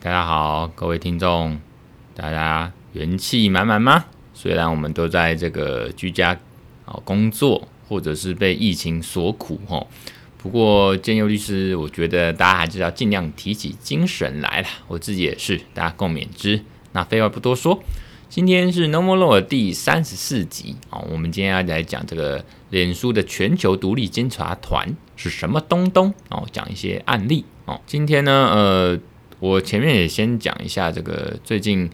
大家好，各位听众，大家元气满满吗？虽然我们都在这个居家啊工作，或者是被疫情所苦哈，不过建佑律师，我觉得大家还是要尽量提起精神来了。我自己也是，大家共勉之。那废话不多说，今天是 No More Law 第三十四集啊，我们今天要来讲这个脸书的全球独立监察团是什么东东哦，讲一些案例哦。今天呢，呃。我前面也先讲一下这个最近，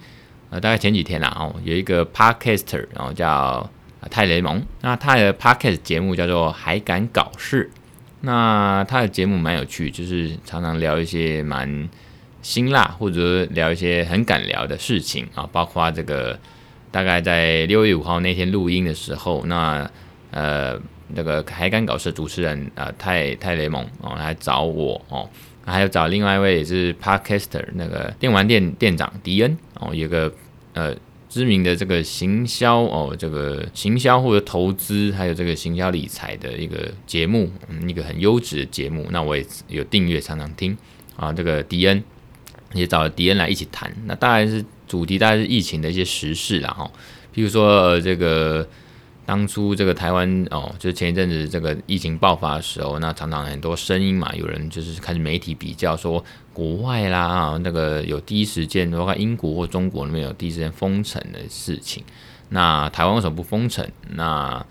呃，大概前几天啦，哦，有一个 podcaster，然后叫泰雷蒙，那他的 podcast 节目叫做《还敢搞事》，那他的节目蛮有趣，就是常常聊一些蛮辛辣或者聊一些很敢聊的事情啊，包括这个大概在六月五号那天录音的时候，那呃，那个还敢搞事主持人呃泰泰雷蒙哦来找我哦。还有找另外一位也是 Podcaster 那个电玩店店长迪恩哦，有个呃知名的这个行销哦，这个行销或者投资，还有这个行销理财的一个节目，嗯，一个很优质的节目。那我也有订阅，常常听啊。这个迪恩也找了迪恩来一起谈，那当然是主题，大概是疫情的一些时事啦哈，比如说呃这个。当初这个台湾哦，就是前一阵子这个疫情爆发的时候，那常常很多声音嘛，有人就是开始媒体比较说国外啦，那个有第一时间，包括英国或中国那边有第一时间封城的事情，那台湾为什么不封城？那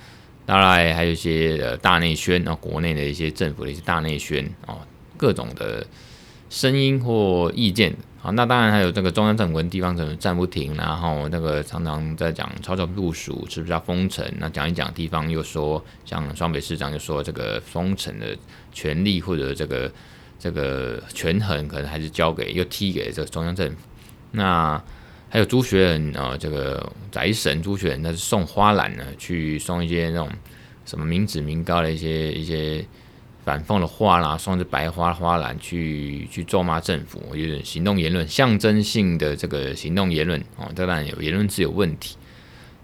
当然还有一些呃大内宣啊，国内的一些政府的一些大内宣哦，各种的声音或意见。好，那当然还有这个中央政府跟地方政府站不停，然后那个常常在讲操作部署是不是要封城？那讲一讲地方又说，像双北市长就说这个封城的权力或者这个这个权衡可能还是交给又踢给这个中央政府。那还有朱学仁啊，这个宅神朱学仁，他是送花篮呢，去送一些那种什么民脂民膏的一些一些。反讽的话啦，送着白花花篮去去咒骂政府，有点行动言论，象征性的这个行动言论哦，当然有言论是有问题。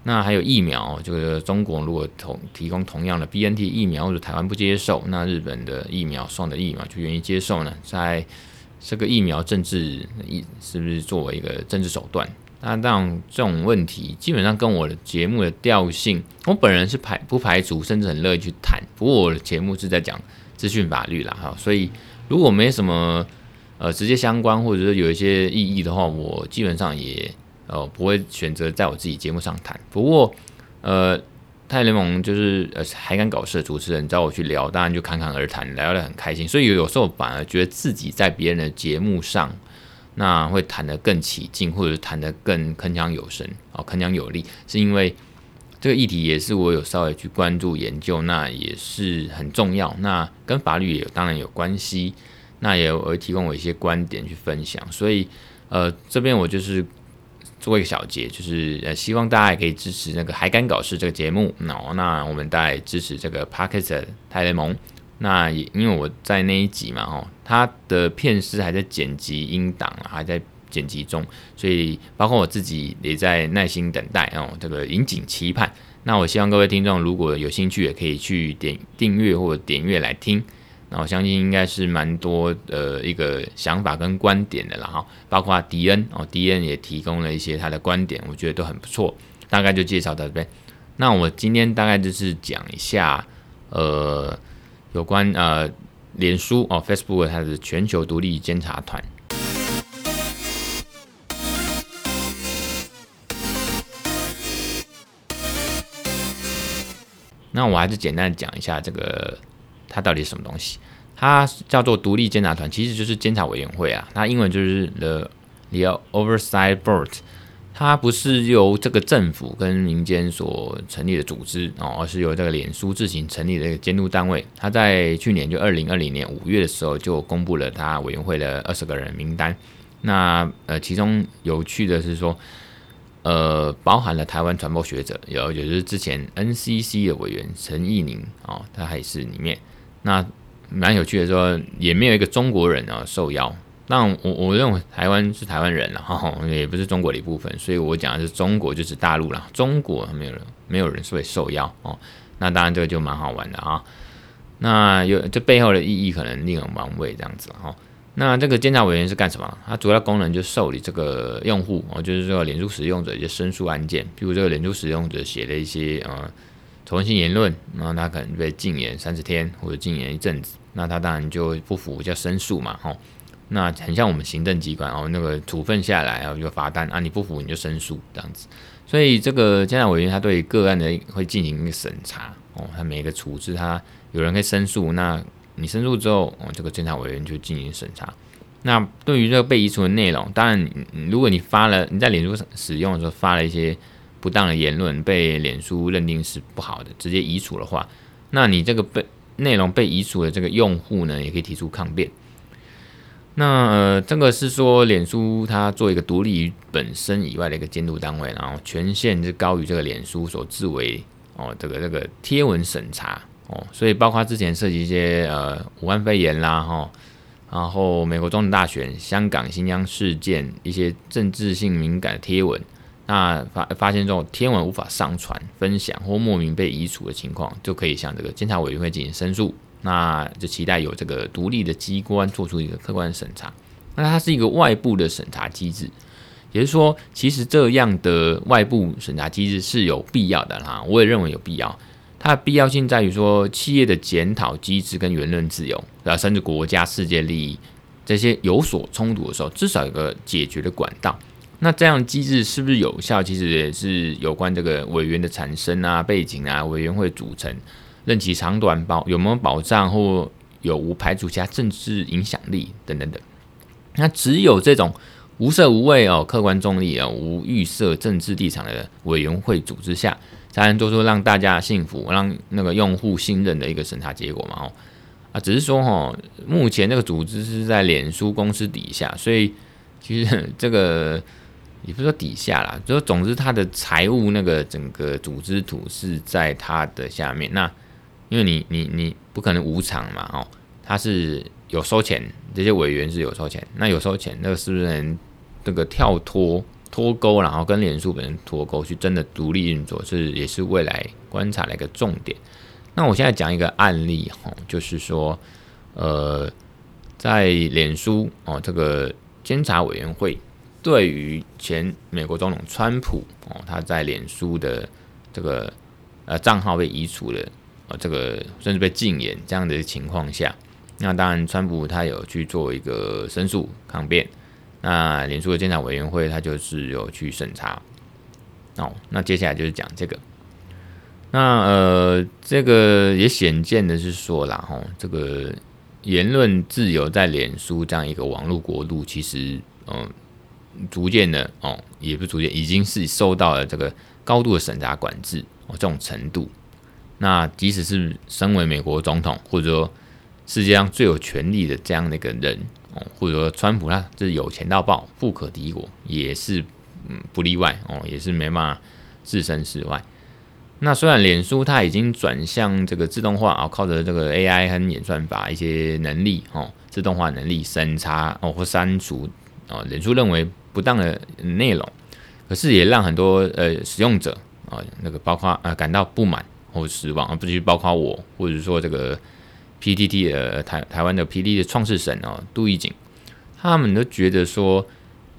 那还有疫苗，就是中国如果同提供同样的 BNT 疫苗，或者台湾不接受，那日本的疫苗送的疫苗就愿意接受呢？在这个疫苗政治，是不是作为一个政治手段？那当这种问题，基本上跟我的节目的调性，我本人是排不排除，甚至很乐意去谈。不过我的节目是在讲。资讯法律啦，哈，所以如果没什么呃直接相关，或者说有一些意义的话，我基本上也呃不会选择在我自己节目上谈。不过呃，泰联盟就是呃还敢搞事的主持人找我去聊，当然就侃侃而谈，聊得很开心。所以有时候反而觉得自己在别人的节目上，那会谈得更起劲，或者谈得更铿锵有声啊，铿锵有力，是因为。这个议题也是我有稍微去关注研究，那也是很重要。那跟法律也有当然有关系，那也有会提供我一些观点去分享。所以，呃，这边我就是做一个小结，就是呃，希望大家也可以支持那个还敢搞事这个节目。那那我们大家支持这个 Podcast 泰雷蒙。那也因为我在那一集嘛，哦，他的片师还在剪辑音档，还在。剪辑中，所以包括我自己也在耐心等待哦，这个引颈期盼。那我希望各位听众如果有兴趣，也可以去点订阅或者点阅来听。那我相信应该是蛮多的一个想法跟观点的啦哈。包括迪恩哦，迪恩也提供了一些他的观点，我觉得都很不错。大概就介绍到这边。那我今天大概就是讲一下呃有关呃脸书哦，Facebook 它的全球独立监察团。那我还是简单讲一下这个，它到底是什么东西？它叫做独立监察团，其实就是监察委员会啊。它英文就是 the the Oversight Board。它不是由这个政府跟民间所成立的组织哦，而是由这个脸书自行成立的一个监督单位。它在去年就二零二零年五月的时候就公布了它委员会的二十个人名单。那呃，其中有趣的是说。呃，包含了台湾传播学者，有也就是之前 NCC 的委员陈义宁哦，他还是里面。那蛮有趣的说，也没有一个中国人啊受邀。那我我认为台湾是台湾人了哈，也不是中国的一部分，所以我讲的是中国就是大陆了。中国没有人，没有人会受邀哦。那当然这个就蛮好玩的啊。那有这背后的意义可能令人玩味这样子哈。那这个监察委员是干什么？它主要功能就是受理这个用户哦，就是说脸书使用者一些申诉案件，譬如这个脸书使用者写的一些呃仇恨性言论，然后他可能被禁言三十天或者禁言一阵子，那他当然就不服叫申诉嘛，吼。那很像我们行政机关哦，那个处分下来啊，就罚单啊，你不服你就申诉这样子。所以这个监察委员他对个案的会进行一个审查哦，他每一个处置他有人可以申诉，那你申诉之后哦，这个监察委员就进行审查。那对于这个被移除的内容，当然如果你发了你在脸书使用的时候发了一些不当的言论，被脸书认定是不好的，直接移除的话，那你这个被内容被移除的这个用户呢，也可以提出抗辩。那呃，这个是说，脸书它做一个独立于本身以外的一个监督单位，然后权限是高于这个脸书所自为哦，这个这个贴文审查哦，所以包括之前涉及一些呃武汉肺炎啦哈、然后美国总统大选、香港新疆事件一些政治性敏感的贴文，那发发现这种贴文无法上传、分享或莫名被移除的情况，就可以向这个监察委员会进行申诉。那就期待有这个独立的机关做出一个客观审查。那它是一个外部的审查机制，也就是说，其实这样的外部审查机制是有必要的哈。我也认为有必要。它的必要性在于说，企业的检讨机制跟言论自由，啊，甚至国家世界利益这些有所冲突的时候，至少有个解决的管道。那这样机制是不是有效？其实也是有关这个委员的产生啊、背景啊、委员会组成。任期长短保有没有保障，或有无排除其他政治影响力等等等。那只有这种无色无味哦，客观中立哦，无预设政治立场的委员会组织下，才能做出让大家幸福、让那个用户信任的一个审查结果嘛。哦啊，只是说哈，目前这个组织是在脸书公司底下，所以其实这个也不是说底下啦，就总之它的财务那个整个组织图是在它的下面那。因为你你你不可能无偿嘛，哦，他是有收钱，这些委员是有收钱，那有收钱，那个是不是能这个跳脱脱钩，然后跟脸书本身脱钩，去真的独立运作，是也是未来观察的一个重点。那我现在讲一个案例，哈，就是说，呃，在脸书哦，这个监察委员会对于前美国总统川普哦，他在脸书的这个呃账号被移除了。啊，这个甚至被禁言这样的情况下，那当然，川普他有去做一个申诉抗辩，那脸书的监察委员会他就是有去审查。哦，那接下来就是讲这个，那呃，这个也显见的是说啦，吼，这个言论自由在脸书这样一个网络国度，其实嗯、逐渐的哦，也不逐渐，已经是受到了这个高度的审查管制哦，这种程度。那即使是身为美国总统，或者说世界上最有权力的这样的一个人哦，或者说川普他这是有钱到爆、富可敌国，也是嗯不例外哦，也是没办法置身事外。那虽然脸书它已经转向这个自动化啊，靠着这个 AI 和演算法一些能力哦，自动化能力审查哦或删除哦，脸书认为不当的内容，可是也让很多呃使用者啊那个包括呃感到不满。或失望，而不是包括我，或者说这个 PTT 的台台湾的 PTT 的创始神哦，杜义景，他们都觉得说，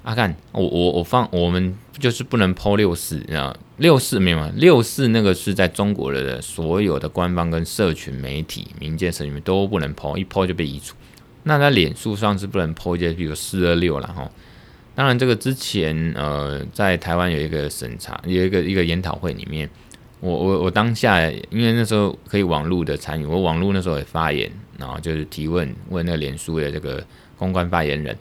阿、啊、干，我我我放我们就是不能 PO 六四啊，六四没有吗？六四那个是在中国的所有的官方跟社群媒体、民间社群都不能 PO，一 PO 就被移除。那在脸书上是不能 PO 一些，比如四二六了哈。当然，这个之前呃，在台湾有一个审查，有一个一个研讨会里面。我我我当下，因为那时候可以网络的参与，我网络那时候也发言，然后就是提问问那个脸书的这个公关发言人，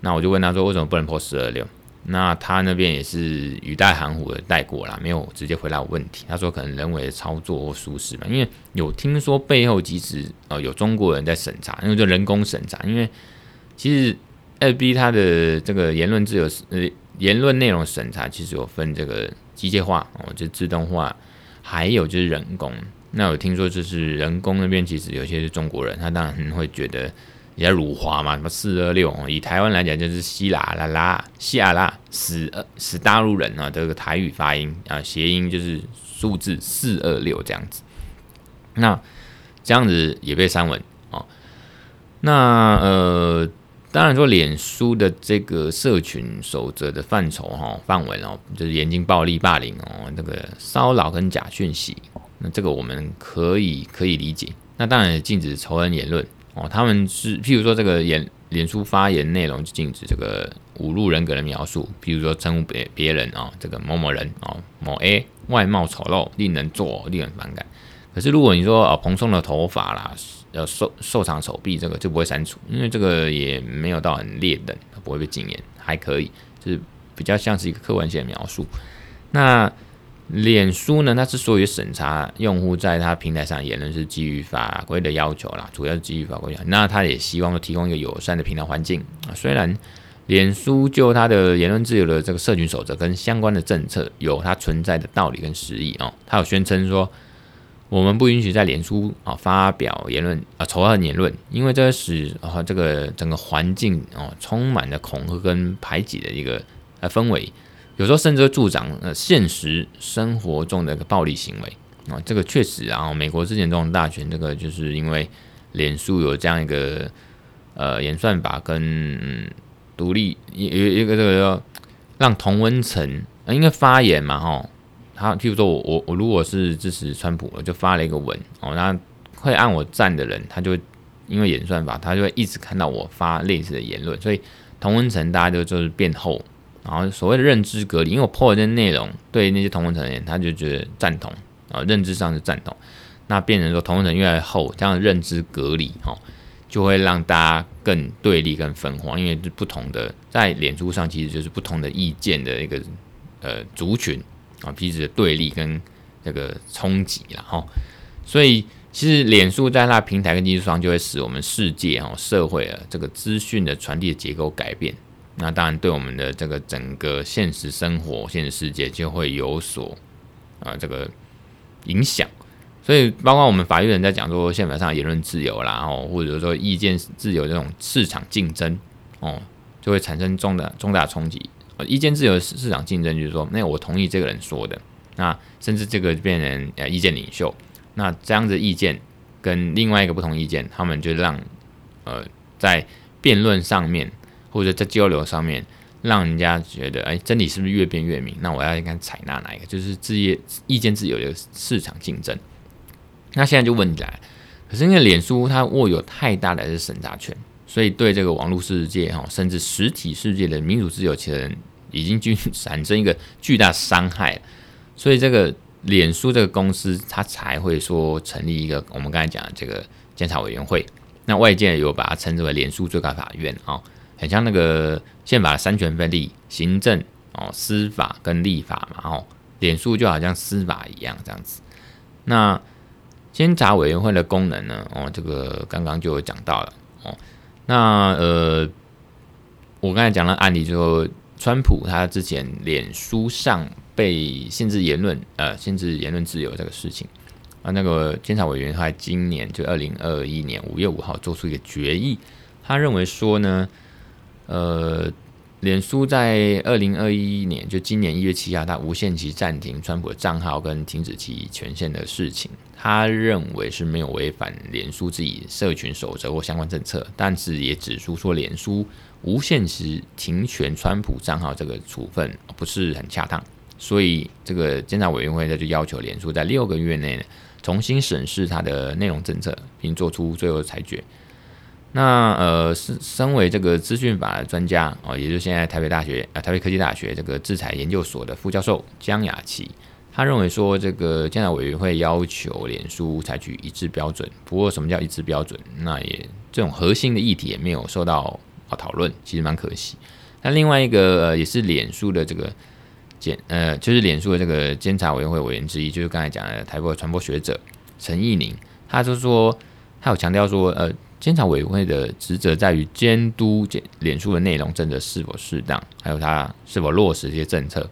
那我就问他说为什么不能 PO 四二六？那他那边也是语带含糊的带过啦，没有直接回答我问题。他说可能人为的操作或疏失嘛，因为有听说背后其实呃有中国人在审查，因为就人工审查，因为其实 FB 它的这个言论自由呃言论内容审查其实有分这个。机械化哦，就自动化，还有就是人工。那我听说就是人工那边其实有些是中国人，他当然会觉得比较辱华嘛，什么四二六，以台湾来讲就是西啦啦啦，西啊啦，死呃死大陆人啊，这个台语发音啊，谐音就是数字四二六这样子。那这样子也被删文哦。那呃，当然说，脸书的这个社群守则的范畴哈范围哦，就是严禁暴力、霸凌哦，那个骚扰跟假讯息，那这个我们可以可以理解。那当然禁止仇恨言论哦，他们是譬如说这个言脸书发言内容就禁止这个侮辱人格的描述，譬如说称呼别别人啊，这个某某人哦，某 A 外貌丑陋，令人作呕，令人反感。可是如果你说啊，蓬松的头发啦，要瘦瘦长手臂，这个就不会删除，因为这个也没有到很劣等，不会被禁言，还可以，就是比较像是一个客观性的描述。那脸书呢，它之所以审查用户在它平台上言论是基于法规的要求啦，主要是基于法规。那它也希望提供一个友善的平台环境啊。虽然脸书就它的言论自由的这个社群守则跟相关的政策有它存在的道理跟实意哦，它有宣称说。我们不允许在脸书啊发表言论啊仇恨言论，因为这使啊这个整个环境啊充满了恐吓跟排挤的一个呃氛围，有时候甚至助长呃现实生活中的一个暴力行为啊。这个确实啊，美国之前总统大选这个就是因为脸书有这样一个呃演算法跟独、立一一个这个要让同温层啊应该发言嘛哈。他譬如说我我我如果是支持川普，我就发了一个文哦，那会按我赞的人，他就因为演算法，他就会一直看到我发类似的言论，所以同温层大家就就是变厚，然后所谓的认知隔离，因为我破了这些内容对那些同温层的人，他就觉得赞同啊，认知上是赞同，那变成说同温层越来越厚，这样认知隔离哈，就会让大家更对立、更分化，因为是不同的在脸书上其实就是不同的意见的一个呃族群。啊，彼此的对立跟这个冲击了哈，所以其实脸书在那平台跟技术上，就会使我们世界哦社会啊这个资讯的传递的结构改变，那当然对我们的这个整个现实生活、现实世界就会有所啊这个影响，所以包括我们法律人在讲说宪法上言论自由啦，哦或者说意见自由这种市场竞争哦，就会产生重大重大冲击。呃，意见自由市场竞争就是说，那我同意这个人说的，那甚至这个变成呃意见领袖，那这样子意见跟另外一个不同意见，他们就让呃在辩论上面或者在交流上面，让人家觉得，哎，真理是不是越辩越明？那我要应该采纳哪一个？就是自业意见自由的市场竞争。那现在就问起来，可是因为脸书它握有太大的审查权。所以对这个网络世界哈，甚至实体世界的民主自由，其实已经均产生一个巨大伤害。所以这个脸书这个公司，它才会说成立一个我们刚才讲的这个监察委员会。那外界有把它称之为脸书最高法院啊，很像那个宪法三权分立，行政哦、司法跟立法嘛哦，脸书就好像司法一样这样子。那监察委员会的功能呢？哦，这个刚刚就有讲到了哦。那呃，我刚才讲了案例，就川普他之前脸书上被限制言论，呃，限制言论自由这个事情啊，那个监察委员会今年就二零二一年五月五号做出一个决议，他认为说呢，呃。脸书在二零二一年，就今年一月七号，他无限期暂停川普的账号跟停止其权限的事情，他认为是没有违反脸书自己社群守则或相关政策，但是也指出说，脸书无限期停权川普账号这个处分不是很恰当，所以这个监察委员会呢就要求脸书在六个月内重新审视它的内容政策，并做出最后的裁决。那呃，是身为这个资讯法的专家哦，也就是现在台北大学啊、呃，台北科技大学这个制裁研究所的副教授江雅琪，他认为说，这个监察委员会要求脸书采取一致标准。不过，什么叫一致标准？那也这种核心的议题也没有受到啊讨论，其实蛮可惜。那另外一个、呃、也是脸书的这个监呃，就是脸书的这个监察委员会委员之一，就是刚才讲的台北传播学者陈义宁，他就说，他有强调说，呃。监察委员会的职责在于监督脸脸书的内容政策是否适当，还有它是否落实这些政策。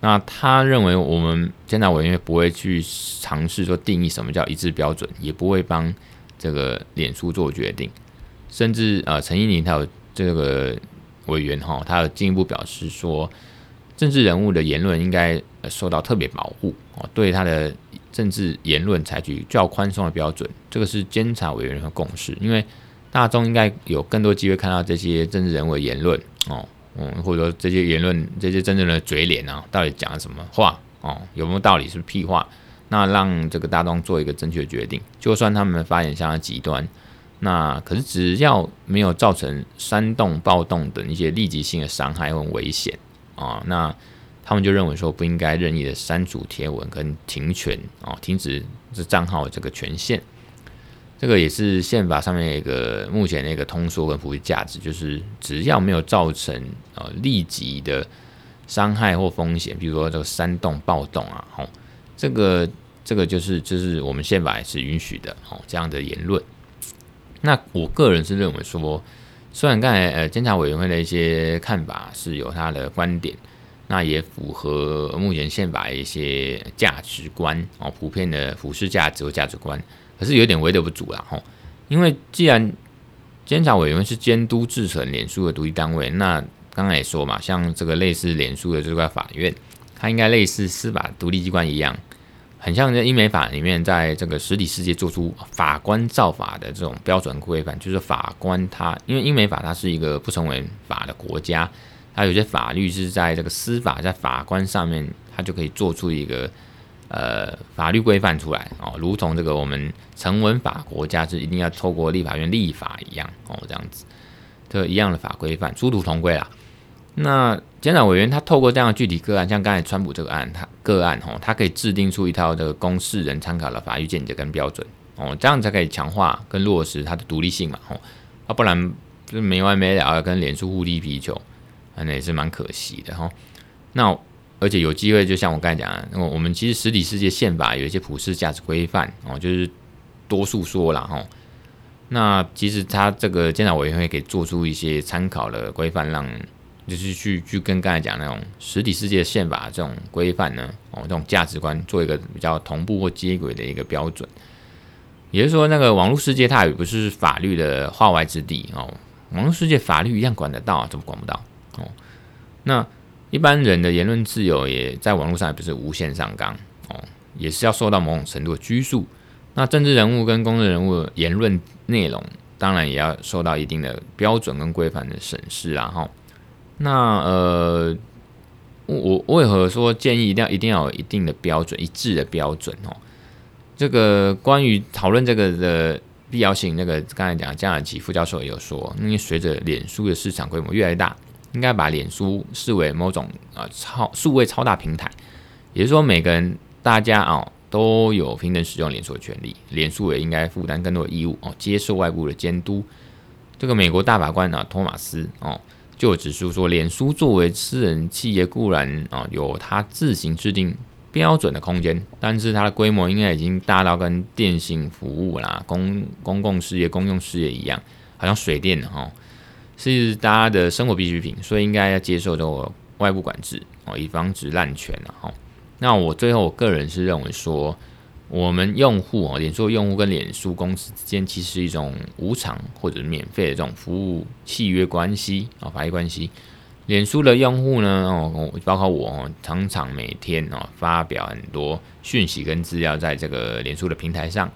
那他认为我们监察委员会不会去尝试说定义什么叫一致标准，也不会帮这个脸书做决定。甚至呃，陈一宁他有这个委员哈，他有进一步表示说，政治人物的言论应该受到特别保护哦，对他的。政治言论采取较宽松的标准，这个是监察委员会共识。因为大众应该有更多机会看到这些政治人物的言论哦，嗯，或者说这些言论、这些真正的嘴脸啊，到底讲了什么话哦，有没有道理，是不是屁话？那让这个大众做一个正确的决定。就算他们发言相当极端，那可是只要没有造成煽动暴动等一些立即性的伤害或危险啊，那他们就认为说不应该任意的删除贴文跟停权哦，停止这账号这个权限。这个也是宪法上面一个目前的一个通说跟普及价值，就是只要没有造成呃立即的伤害或风险，比如说这个煽动暴动啊，吼，这个这个就是就是我们宪法也是允许的哦，这样的言论。那我个人是认为说，虽然刚才呃监察委员会的一些看法是有他的观点，那也符合目前宪法一些价值观哦，普遍的普世价值和价值观。可是有点为的不足啦，吼，因为既然监察委员会是监督制衡脸书的独立单位，那刚才也说嘛，像这个类似脸书的最高法院，它应该类似司法独立机关一样，很像在英美法里面，在这个实体世界做出法官造法的这种标准规范，就是法官他，因为英美法它是一个不成文法的国家，它有些法律是在这个司法在法官上面，它就可以做出一个。呃，法律规范出来哦，如同这个我们成文法国家是一定要透过立法院立法一样哦，这样子，这一样的法规范，殊途同归啦。那监察委员他透过这样具体个案，像刚才川普这个案，他个案哦，他可以制定出一套这个公世人参考的法律见解跟标准哦，这样才可以强化跟落实它的独立性嘛哦，啊，不然就没完没了的跟脸书互踢皮球，那也是蛮可惜的哈。那。而且有机会，就像我刚才讲的，我们其实实体世界宪法有一些普世价值规范哦，就是多数说了哈。那其实他这个监察委员会可以做出一些参考的规范，让就是去去跟刚才讲那种实体世界宪法这种规范呢，哦，这种价值观做一个比较同步或接轨的一个标准。也就是说，那个网络世界它也不是法律的化外之地哦，网络世界法律一样管得到，怎么管不到？那。一般人的言论自由也在网络上也不是无限上纲哦，也是要受到某种程度的拘束。那政治人物跟公众人物的言论内容，当然也要受到一定的标准跟规范的审视啊。哈，那呃，我我为何说建议一定要一定要有一定的标准，一致的标准哦？这个关于讨论这个的必要性，那个刚才讲江雅琪副教授也有说，因为随着脸书的市场规模越来越大。应该把脸书视为某种啊超数位超大平台，也就是说，每个人大家啊都有平等使用脸书的权利，脸书也应该负担更多的义务哦，接受外部的监督。这个美国大法官。啊托马斯哦就指出说，脸书作为私人企业固然啊有它自行制定标准的空间，但是它的规模应该已经大到跟电信服务啦、公公共事业、公用事业一样，好像水电哈。是大家的生活必需品，所以应该要接受这个外部管制哦，以防止滥权了哈。那我最后我个人是认为说，我们用户哦，脸书用户跟脸书公司之间其实是一种无偿或者免费的这种服务契约关系啊，法律关系。脸书的用户呢哦，包括我哦，常常每天哦发表很多讯息跟资料在这个脸书的平台上。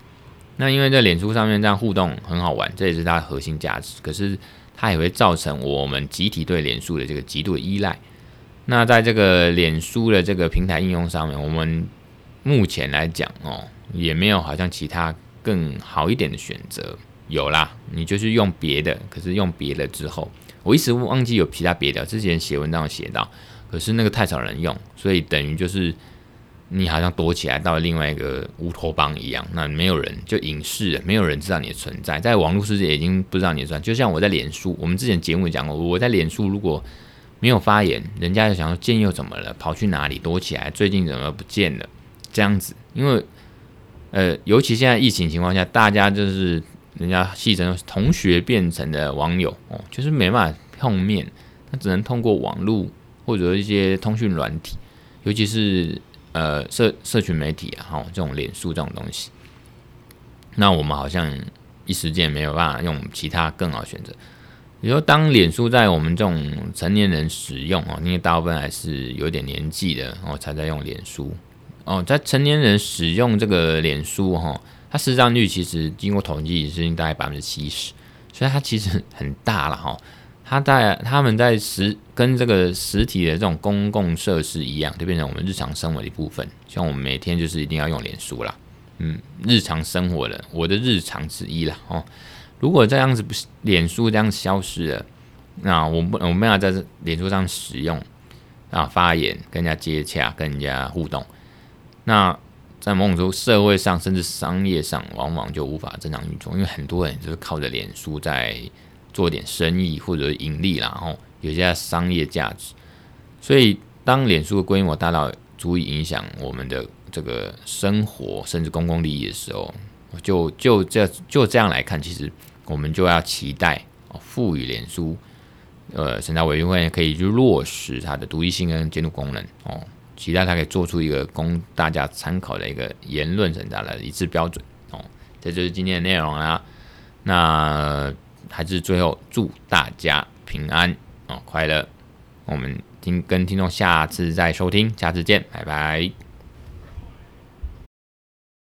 那因为在脸书上面这样互动很好玩，这也是它的核心价值。可是。它也会造成我们集体对脸书的这个极度的依赖。那在这个脸书的这个平台应用上面，我们目前来讲哦，也没有好像其他更好一点的选择。有啦，你就是用别的，可是用别的之后，我一时忘记有其他别的。之前写文章写到，可是那个太少人用，所以等于就是。你好像躲起来到另外一个乌托邦一样，那没有人就隐世，没有人知道你的存在，在网络世界已经不知道你的存在。就像我在脸书，我们之前节目讲过，我在脸书如果没有发言，人家就想说见又怎么了，跑去哪里躲起来？最近怎么不见了？这样子，因为呃，尤其现在疫情情况下，大家就是人家戏称同学变成的网友哦，就是没办法碰面，他只能通过网络或者一些通讯软体，尤其是。呃，社社群媒体啊，哈，这种脸书这种东西，那我们好像一时间没有办法用其他更好选择。比如说，当脸书在我们这种成年人使用哦，因为大部分还是有点年纪的哦，才在用脸书哦，在成年人使用这个脸书哈，它市占率其实经过统计是大概百分之七十，所以它其实很大了哈。它在他们在实跟这个实体的这种公共设施一样，就变成我们日常生活的一部分。像我们每天就是一定要用脸书啦，嗯，日常生活的我的日常之一啦。哦。如果这样子不是脸书这样消失了，那我不我没有在这脸书上使用啊发言、跟人家接洽、跟人家互动，那在某种程度社会上甚至商业上，往往就无法正常运作，因为很多人就是靠着脸书在。做点生意或者盈利啦，然后有些商业价值，所以当脸书的规模大到足以影响我们的这个生活甚至公共利益的时候，就就这就这样来看，其实我们就要期待，赋予脸书呃审查委员会可以去落实它的独立性跟监督功能哦，期待它可以做出一个供大家参考的一个言论审查的一致标准哦，这就是今天的内容啦，那。还是最后祝大家平安哦，快乐。我们听跟听众下次再收听，下次见，拜拜。